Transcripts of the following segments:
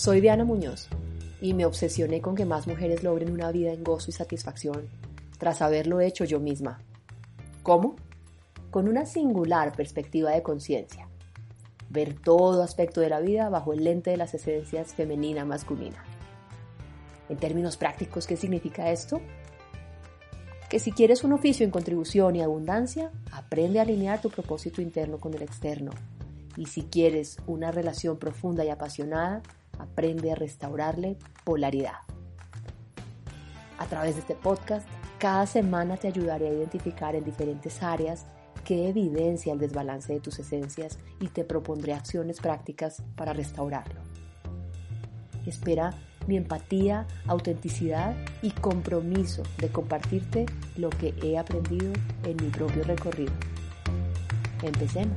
Soy Diana Muñoz y me obsesioné con que más mujeres logren una vida en gozo y satisfacción tras haberlo hecho yo misma. ¿Cómo? Con una singular perspectiva de conciencia. Ver todo aspecto de la vida bajo el lente de las esencias femenina-masculina. En términos prácticos, ¿qué significa esto? Que si quieres un oficio en contribución y abundancia, aprende a alinear tu propósito interno con el externo. Y si quieres una relación profunda y apasionada, aprende a restaurarle polaridad. A través de este podcast, cada semana te ayudaré a identificar en diferentes áreas qué evidencia el desbalance de tus esencias y te propondré acciones prácticas para restaurarlo. Espera mi empatía, autenticidad y compromiso de compartirte lo que he aprendido en mi propio recorrido. Empecemos.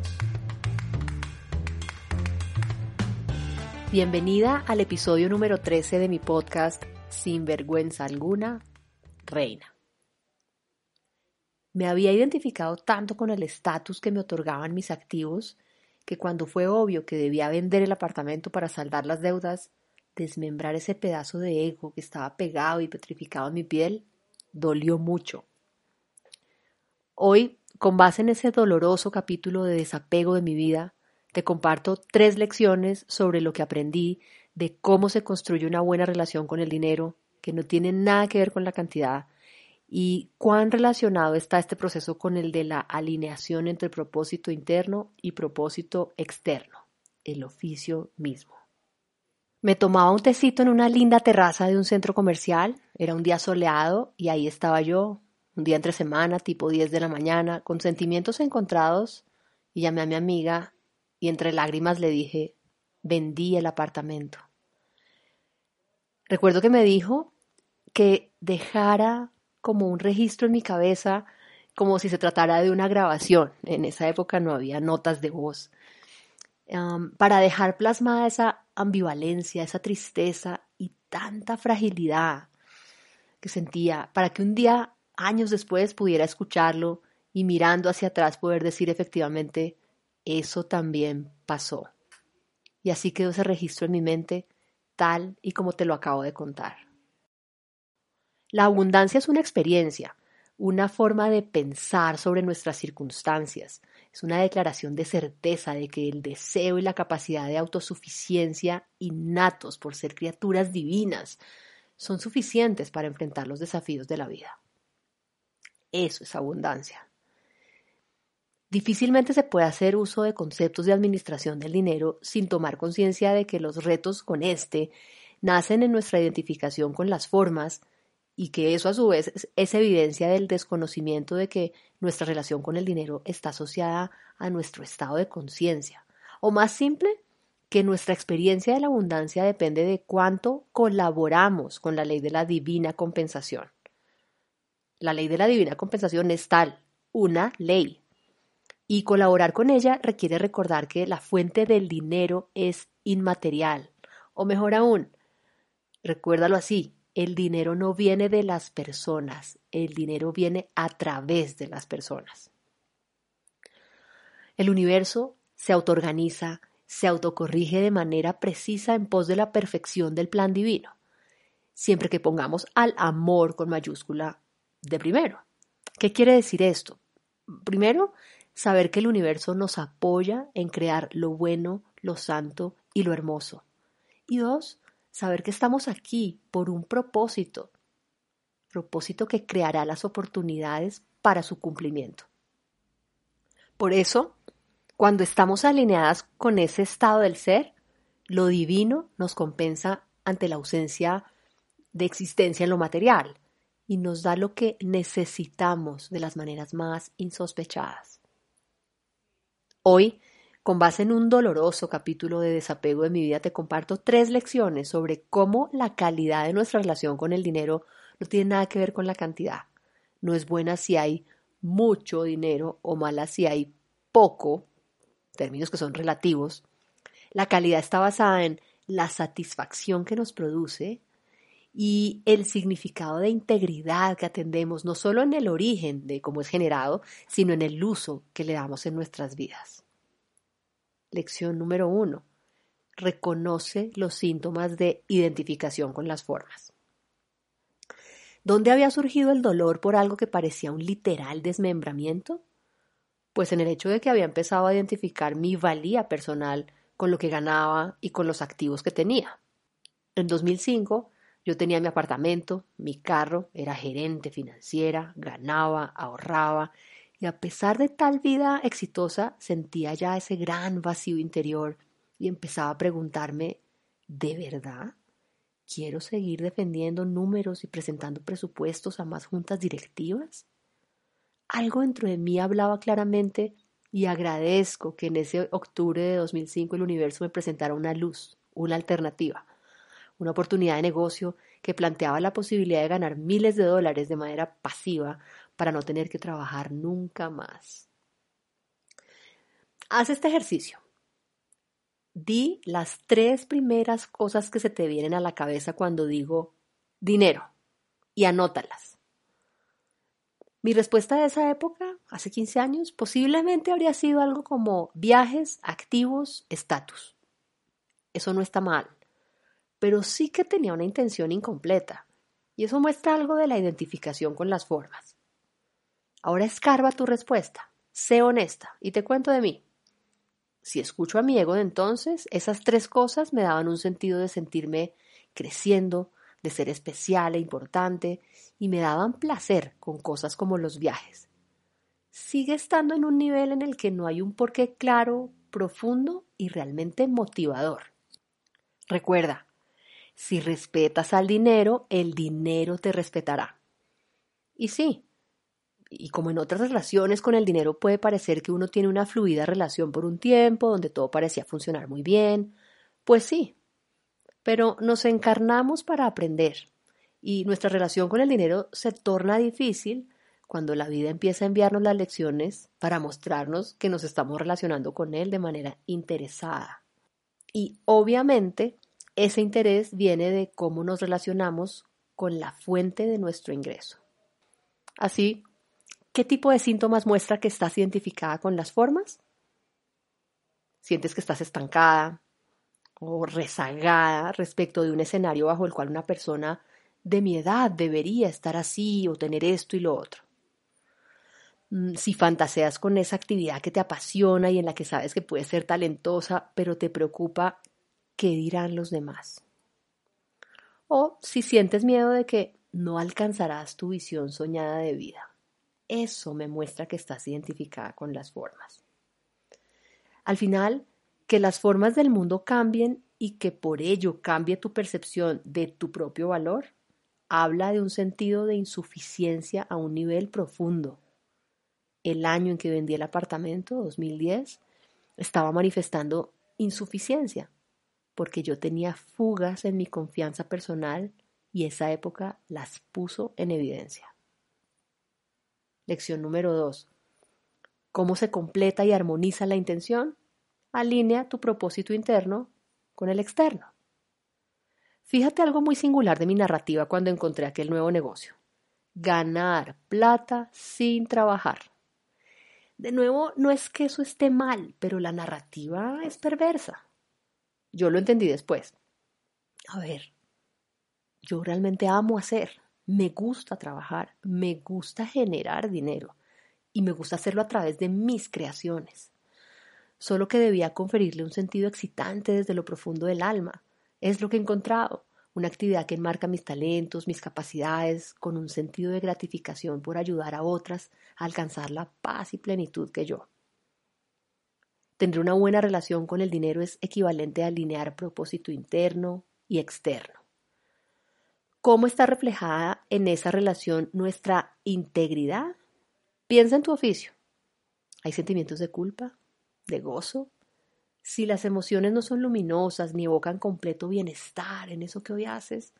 Bienvenida al episodio número 13 de mi podcast Sin vergüenza alguna, Reina. Me había identificado tanto con el estatus que me otorgaban mis activos que cuando fue obvio que debía vender el apartamento para saldar las deudas, desmembrar ese pedazo de ego que estaba pegado y petrificado en mi piel, dolió mucho. Hoy, con base en ese doloroso capítulo de desapego de mi vida, te comparto tres lecciones sobre lo que aprendí de cómo se construye una buena relación con el dinero, que no tiene nada que ver con la cantidad, y cuán relacionado está este proceso con el de la alineación entre propósito interno y propósito externo, el oficio mismo. Me tomaba un tecito en una linda terraza de un centro comercial, era un día soleado y ahí estaba yo, un día entre semana, tipo 10 de la mañana, con sentimientos encontrados, y llamé a mi amiga y entre lágrimas le dije, vendí el apartamento. Recuerdo que me dijo que dejara como un registro en mi cabeza, como si se tratara de una grabación. En esa época no había notas de voz. para dejar plasmada esa ambivalencia, esa tristeza y tanta fragilidad que sentía, para que un día, años después, pudiera escucharlo y mirando hacia atrás poder decir efectivamente, eso también pasó. Y así quedó ese registro en mi mente, tal y como te lo acabo de contar. La abundancia es una experiencia, una forma de pensar sobre nuestras circunstancias. Es una declaración de certeza de que el deseo y la capacidad de autosuficiencia innatos por ser criaturas divinas son suficientes para enfrentar los desafíos de la vida. Eso es abundancia. Difícilmente se puede hacer uso de conceptos de administración del dinero sin tomar conciencia de que los retos con este nacen en nuestra identificación con las formas y que eso a su vez es, evidencia del desconocimiento de que nuestra relación con el dinero está asociada a nuestro estado de conciencia. O más simple, que nuestra experiencia de la abundancia depende de cuánto colaboramos con la ley de la divina compensación. La ley de la divina compensación es tal, una ley, y colaborar con ella requiere recordar que la fuente del dinero es inmaterial. O mejor aún, recuérdalo así, el dinero no viene de las personas, el dinero viene a través de las personas. El universo se autoorganiza, se autocorrige de manera precisa en pos de la perfección del plan divino, siempre que pongamos al amor con mayúscula de primero. ¿Qué quiere decir esto? Primero, saber que el universo nos apoya en crear lo bueno, lo santo y lo hermoso. Y dos, saber que estamos aquí por un propósito, propósito que creará las oportunidades para su cumplimiento. Por eso, cuando estamos alineadas con ese estado del ser, lo divino nos compensa ante la ausencia de existencia en lo material y nos da lo que necesitamos de las maneras más insospechadas. Hoy Con base en un doloroso capítulo de desapego de mi vida, te comparto tres lecciones sobre cómo la calidad de nuestra relación con el dinero no tiene nada que ver con la cantidad. No es buena si hay mucho dinero o mala si hay poco, términos que son relativos. La calidad está basada en la satisfacción que nos produce y el significado de integridad que atendemos no solo en el origen de cómo es generado, sino en el uso que le damos en nuestras vidas. Lección número uno. Reconoce los síntomas de identificación con las formas. ¿Dónde había surgido el dolor por algo que parecía un literal desmembramiento? Pues en el hecho de que había empezado a identificar mi valía personal con lo que ganaba y con los activos que tenía. En 2005 yo tenía mi apartamento, mi carro, era gerente financiera, ganaba, ahorraba y a pesar de tal vida exitosa, sentía ya ese gran vacío interior y empezaba a preguntarme, ¿de verdad? ¿Quiero seguir defendiendo números y presentando presupuestos a más juntas directivas? Algo dentro de mí hablaba claramente y agradezco que en ese octubre de 2005 el universo me presentara una luz, una alternativa, una oportunidad de negocio que planteaba la posibilidad de ganar miles de dólares de manera pasiva para no tener que trabajar nunca más. Haz este ejercicio. Di las tres primeras cosas que se te vienen a la cabeza cuando digo dinero y anótalas. Mi respuesta de esa época, hace 15 años, posiblemente habría sido algo como viajes, activos, estatus. Eso no está mal, pero sí que tenía una intención incompleta, y eso muestra algo de la identificación con las formas. Ahora escarba tu respuesta, sé honesta y te cuento de mí. Si escucho a mi ego de entonces, esas tres cosas me daban un sentido de sentirme creciendo, de ser especial e importante, y me daban placer con cosas como los viajes. Sigue estando en un nivel en el que no hay un porqué claro, profundo y realmente motivador. Recuerda, si respetas al dinero, el dinero te respetará. Y sí, y como en otras relaciones con el dinero puede parecer que uno tiene una fluida relación por un tiempo, donde todo parecía funcionar muy bien, pues sí, pero nos encarnamos para aprender y nuestra relación con el dinero se torna difícil cuando la vida empieza a enviarnos las lecciones para mostrarnos que nos estamos relacionando con él de manera interesada. Y obviamente ese interés viene de cómo nos relacionamos con la fuente de nuestro ingreso. Así ¿Qué tipo de síntomas muestra que estás identificada con las formas? ¿Sientes que estás estancada o rezagada respecto de un escenario bajo el cual una persona de mi edad debería estar así o tener esto y lo otro? Mm, si fantaseas con esa actividad que te apasiona y en la que sabes que puedes ser talentosa, pero te preocupa qué dirán los demás. O si sientes miedo de que no alcanzarás tu visión soñada de vida. Eso me muestra que estás identificada con las formas. Al final, que las formas del mundo cambien y que por ello cambie tu percepción de tu propio valor, habla de un sentido de insuficiencia a un nivel profundo. El año en que vendí el apartamento, 2010, estaba manifestando insuficiencia, porque yo tenía fugas en mi confianza personal y esa época las puso en evidencia. Lección número 2. ¿Cómo se completa y armoniza la intención? Alinea tu propósito interno con el externo. Fíjate algo muy singular de mi narrativa cuando encontré aquel nuevo negocio. Ganar plata sin trabajar. De nuevo, no es que eso esté mal, pero la narrativa es perversa. Yo lo entendí después. A ver, yo realmente amo hacer. Me gusta trabajar, me gusta generar dinero y me gusta hacerlo a través de mis creaciones. Solo que debía conferirle un sentido excitante desde lo profundo del alma. Es lo que he encontrado, una actividad que enmarca mis talentos, mis capacidades, con un sentido de gratificación por ayudar a otras a alcanzar la paz y plenitud que yo. Tener una buena relación con el dinero es equivalente a alinear propósito interno y externo cómo está reflejada en esa relación nuestra integridad. Piensa en tu oficio. ¿Hay sentimientos de culpa, de gozo, Si las emociones no son luminosas ni evocan completo bienestar en eso que hoy haces,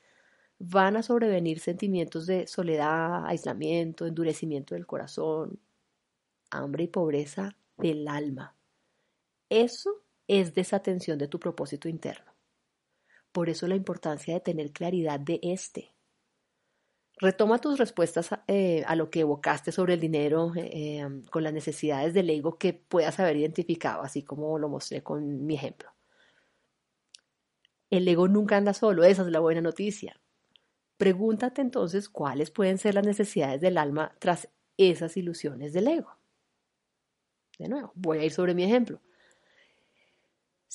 van a sobrevenir sentimientos de soledad, aislamiento, endurecimiento del corazón, hambre y pobreza del alma. Eso es desatención de tu propósito interno. Por eso la importancia de tener claridad de este. Retoma tus respuestas eh, a, lo que evocaste sobre el dinero eh, em, con las necesidades del ego que puedas haber identificado, así como lo mostré con mi ejemplo. El ego nunca anda solo, esa es la buena noticia. Pregúntate entonces cuáles pueden ser las necesidades del alma tras esas ilusiones del ego. De nuevo, voy a ir sobre mi ejemplo.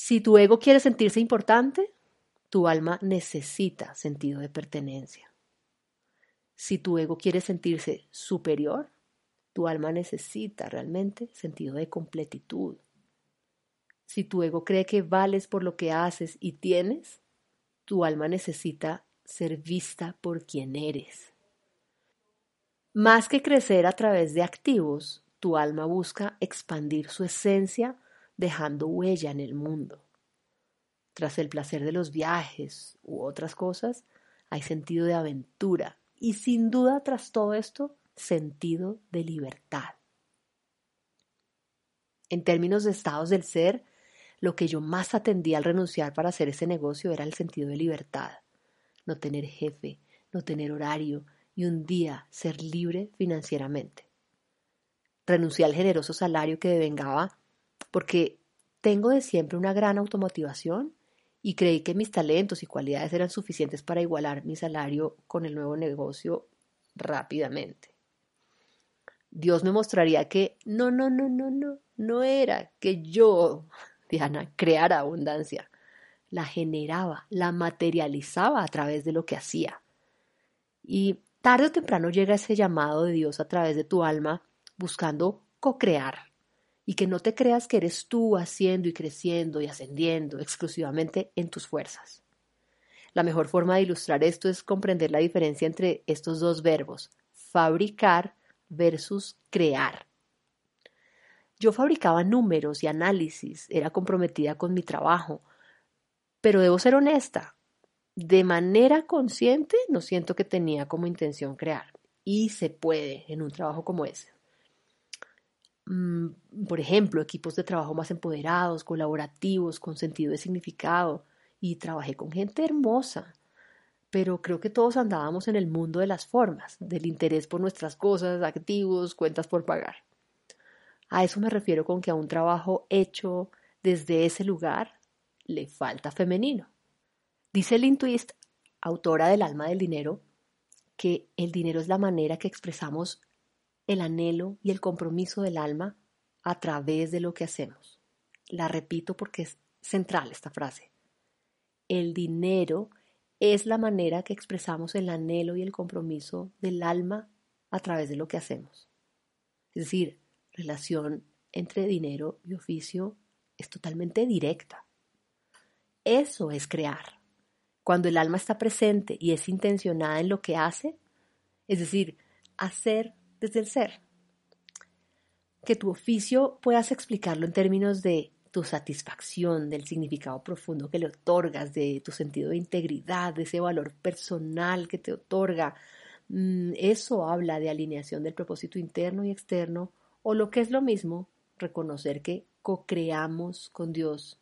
Si tu ego quiere sentirse importante, tu alma necesita sentido de pertenencia. Si tu ego quiere sentirse superior, tu alma necesita realmente sentido de completitud. Si tu ego cree que vales por lo que haces y tienes, tu alma necesita ser vista por quien eres. Más que crecer a través de activos, tu alma busca expandir su esencia dejando huella en el mundo. Tras el placer de los viajes u otras cosas, hay sentido de aventura y sin duda tras todo esto, sentido de libertad. En términos de estados del ser, lo que yo más atendía al renunciar para hacer ese negocio era el sentido de libertad. No tener jefe, no tener horario y un día ser libre financieramente. Renuncié al generoso salario que devengaba porque tengo de siempre una gran automotivación y creí que mis talentos y cualidades eran suficientes para igualar mi salario con el nuevo negocio rápidamente. Dios me mostraría que no, no, no, no, no, no era que yo, Diana, creara abundancia. La generaba, la materializaba a través de lo que hacía. Y tarde o temprano llega ese llamado de Dios a través de tu alma buscando co-crear y que no te creas que eres tú haciendo y creciendo y ascendiendo exclusivamente en tus fuerzas. La mejor forma de ilustrar esto es comprender la diferencia entre estos dos verbos, fabricar versus crear. Yo fabricaba números y análisis, era comprometida con mi trabajo, pero debo ser honesta, de manera consciente no siento que tenía como intención crear, y se puede en un trabajo como ese. Mm, por ejemplo, equipos de trabajo más empoderados, colaborativos, con sentido de significado. Y trabajé con gente hermosa. Pero creo que todos andábamos en el mundo de las formas, del interés por nuestras cosas, activos, cuentas por pagar. A eso me refiero con que a un trabajo hecho desde ese lugar le falta femenino. Dice Lynn Twist, autora del alma del dinero, que el dinero es la manera que expresamos el anhelo y el compromiso del alma a través de lo que hacemos. La repito porque es central esta frase. El dinero es la manera que expresamos el anhelo y el compromiso del alma a través de lo que hacemos. Es decir, relación entre dinero y oficio es totalmente directa. Eso es crear. Cuando el alma está presente y es intencionada en lo que hace, es decir, hacer desde el ser. Que tu oficio puedas explicarlo en términos de tu satisfacción, del significado profundo que le otorgas, de tu sentido de integridad, de ese valor personal que te otorga. Mm, eso habla de alineación del propósito interno y externo, o lo que es lo mismo, reconocer que co-creamos con Dios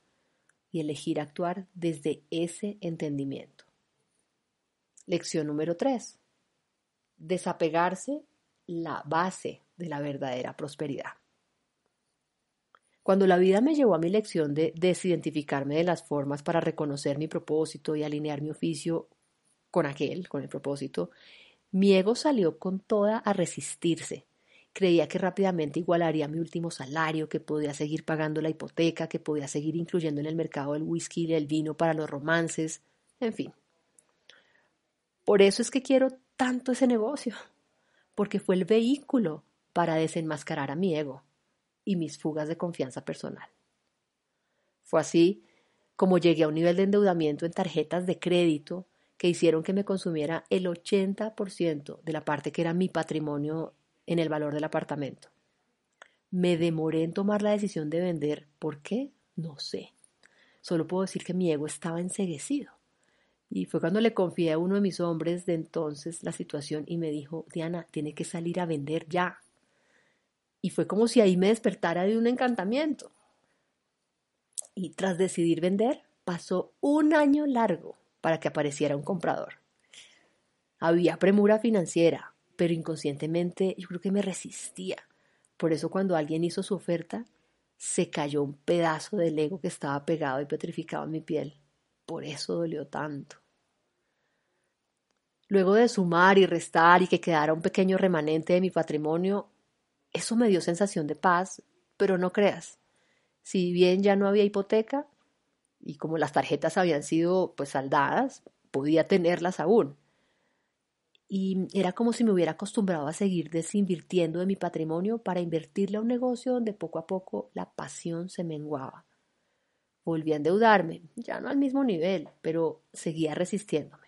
y elegir actuar desde ese entendimiento. Lección número 3. Desapegarse la base de la verdadera prosperidad. Cuando la vida me llevó a mi lección de desidentificarme de las formas para reconocer mi propósito y alinear mi oficio con aquel, con el propósito, mi ego salió con toda a resistirse. Creía que rápidamente igualaría mi último salario, que podía seguir pagando la hipoteca, que podía seguir incluyendo en el mercado el whisky y el vino para los romances, en fin. Por eso es que quiero tanto ese negocio porque fue el vehículo para desenmascarar a mi ego y mis fugas de confianza personal. Fue así como llegué a un nivel de endeudamiento en tarjetas de crédito que hicieron que me consumiera el 80% de la parte que era mi patrimonio en el valor del apartamento. Me demoré en tomar la decisión de vender. ¿Por qué? No sé. Solo puedo decir que mi ego estaba enseguecido. Y fue cuando le confié a uno de mis hombres de entonces la situación y me dijo, Diana, tiene que salir a vender ya. Y fue como si ahí me despertara de un encantamiento. Y tras decidir vender, pasó un año largo para que apareciera un comprador. Había premura financiera, pero inconscientemente yo creo que me resistía. Por eso cuando alguien hizo su oferta, se cayó un pedazo del ego que estaba pegado y petrificado en mi piel. Por eso dolió tanto. Luego de sumar y restar y que quedara un pequeño remanente de mi patrimonio, eso me dio sensación de paz, pero no creas. Si bien ya no había hipoteca, y como las tarjetas habían sido pues saldadas, podía tenerlas aún y era como si me hubiera acostumbrado a seguir desinvirtiendo de mi patrimonio para invertirle a un negocio donde poco a poco la pasión se menguaba. Volví a endeudarme, ya no al mismo nivel, pero seguía resistiéndome.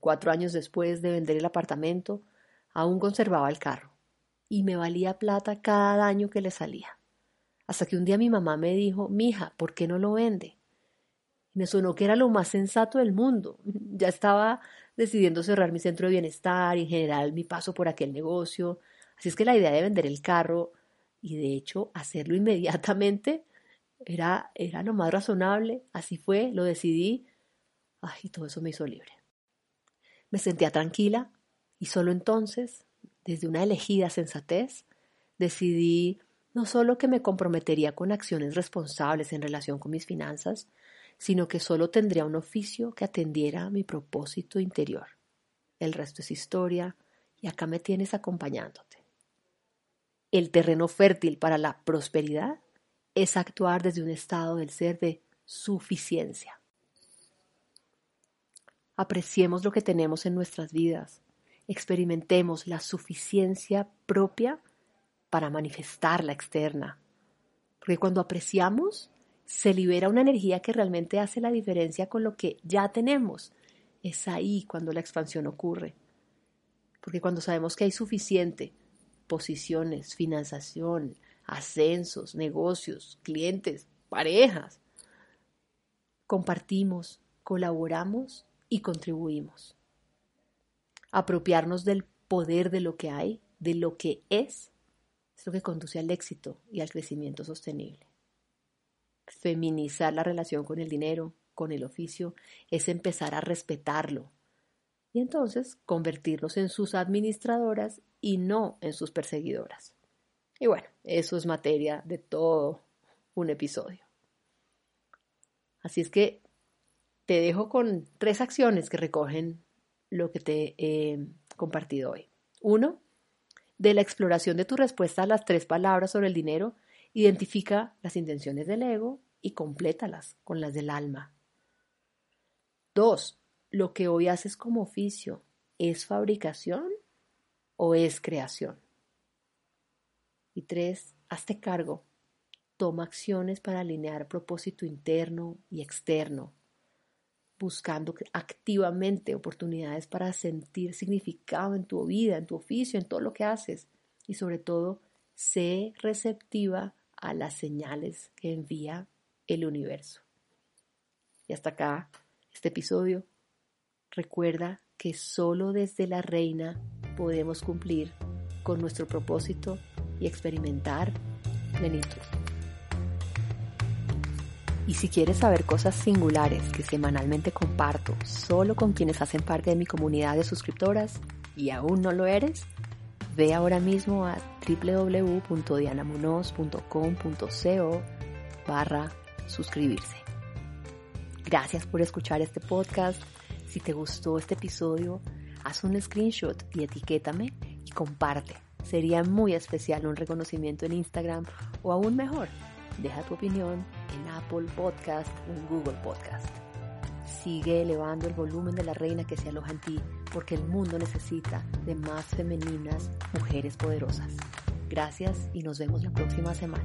Cuatro años después de vender el apartamento, aún conservaba el carro y me valía plata cada año que le salía. Hasta que un día mi mamá me dijo, mija, ¿por qué no lo vende? me sonó que era lo más sensato del mundo. Ya estaba decidiendo cerrar mi centro de bienestar y en general mi paso por aquel negocio. Así es que la idea de vender el carro y de hecho hacerlo inmediatamente era, era lo más razonable. Así fue, lo decidí. Ay, y todo eso me hizo libre. Me sentía tranquila y solo entonces, desde una elegida sensatez, decidí no solo que me comprometería con acciones responsables en relación con mis finanzas, sino que solo tendría un oficio que atendiera a mi propósito interior. El resto es historia y acá me tienes acompañándote. El terreno fértil para la prosperidad es actuar desde un estado del ser de suficiencia. Apreciemos lo que tenemos en nuestras vidas, experimentemos la suficiencia propia para manifestar la externa. Porque cuando apreciamos, se libera una energía que realmente hace la diferencia con lo que ya tenemos. Es ahí cuando la expansión ocurre. Porque cuando sabemos que hay suficiente posiciones, financiación, ascensos, negocios, clientes, parejas, compartimos, colaboramos y contribuimos. Apropiarnos del poder de lo que hay, de lo que es, es lo que conduce al éxito y al crecimiento sostenible feminizar la relación con el dinero, con el oficio, es empezar a respetarlo y entonces convertirnos en sus administradoras y no en sus perseguidoras. Y bueno, eso es materia de todo un episodio. Así es que te dejo con tres acciones que recogen lo que te he compartido hoy. Uno, de la exploración de tu respuesta a las tres palabras sobre el dinero, Identifica las intenciones del ego y complétalas con las del alma. Dos, lo que hoy haces como oficio, ¿es fabricación o es creación? Y tres, hazte cargo. Toma acciones para alinear propósito interno y externo, buscando activamente oportunidades para sentir significado en tu vida, en tu oficio, en todo lo que haces. Y sobre todo, sé receptiva a las señales que envía el universo. Y hasta acá este episodio. Recuerda que solo desde la reina podemos cumplir con nuestro propósito y experimentar plenitud. Y si quieres saber cosas singulares que semanalmente comparto solo con quienes hacen parte de mi comunidad de suscriptoras y aún no lo eres, Ve ahora mismo a www.dianamunoz.com.co barra suscribirse. Gracias por escuchar este podcast. Si te gustó este episodio, haz un screenshot y etiquétame y comparte. Sería muy especial un reconocimiento en Instagram o aún mejor, deja tu opinión en Apple Podcast o en Google Podcast. Sigue elevando el volumen de la reina que se aloja en ti, porque el mundo necesita de más femeninas mujeres poderosas. Gracias y nos vemos la próxima semana.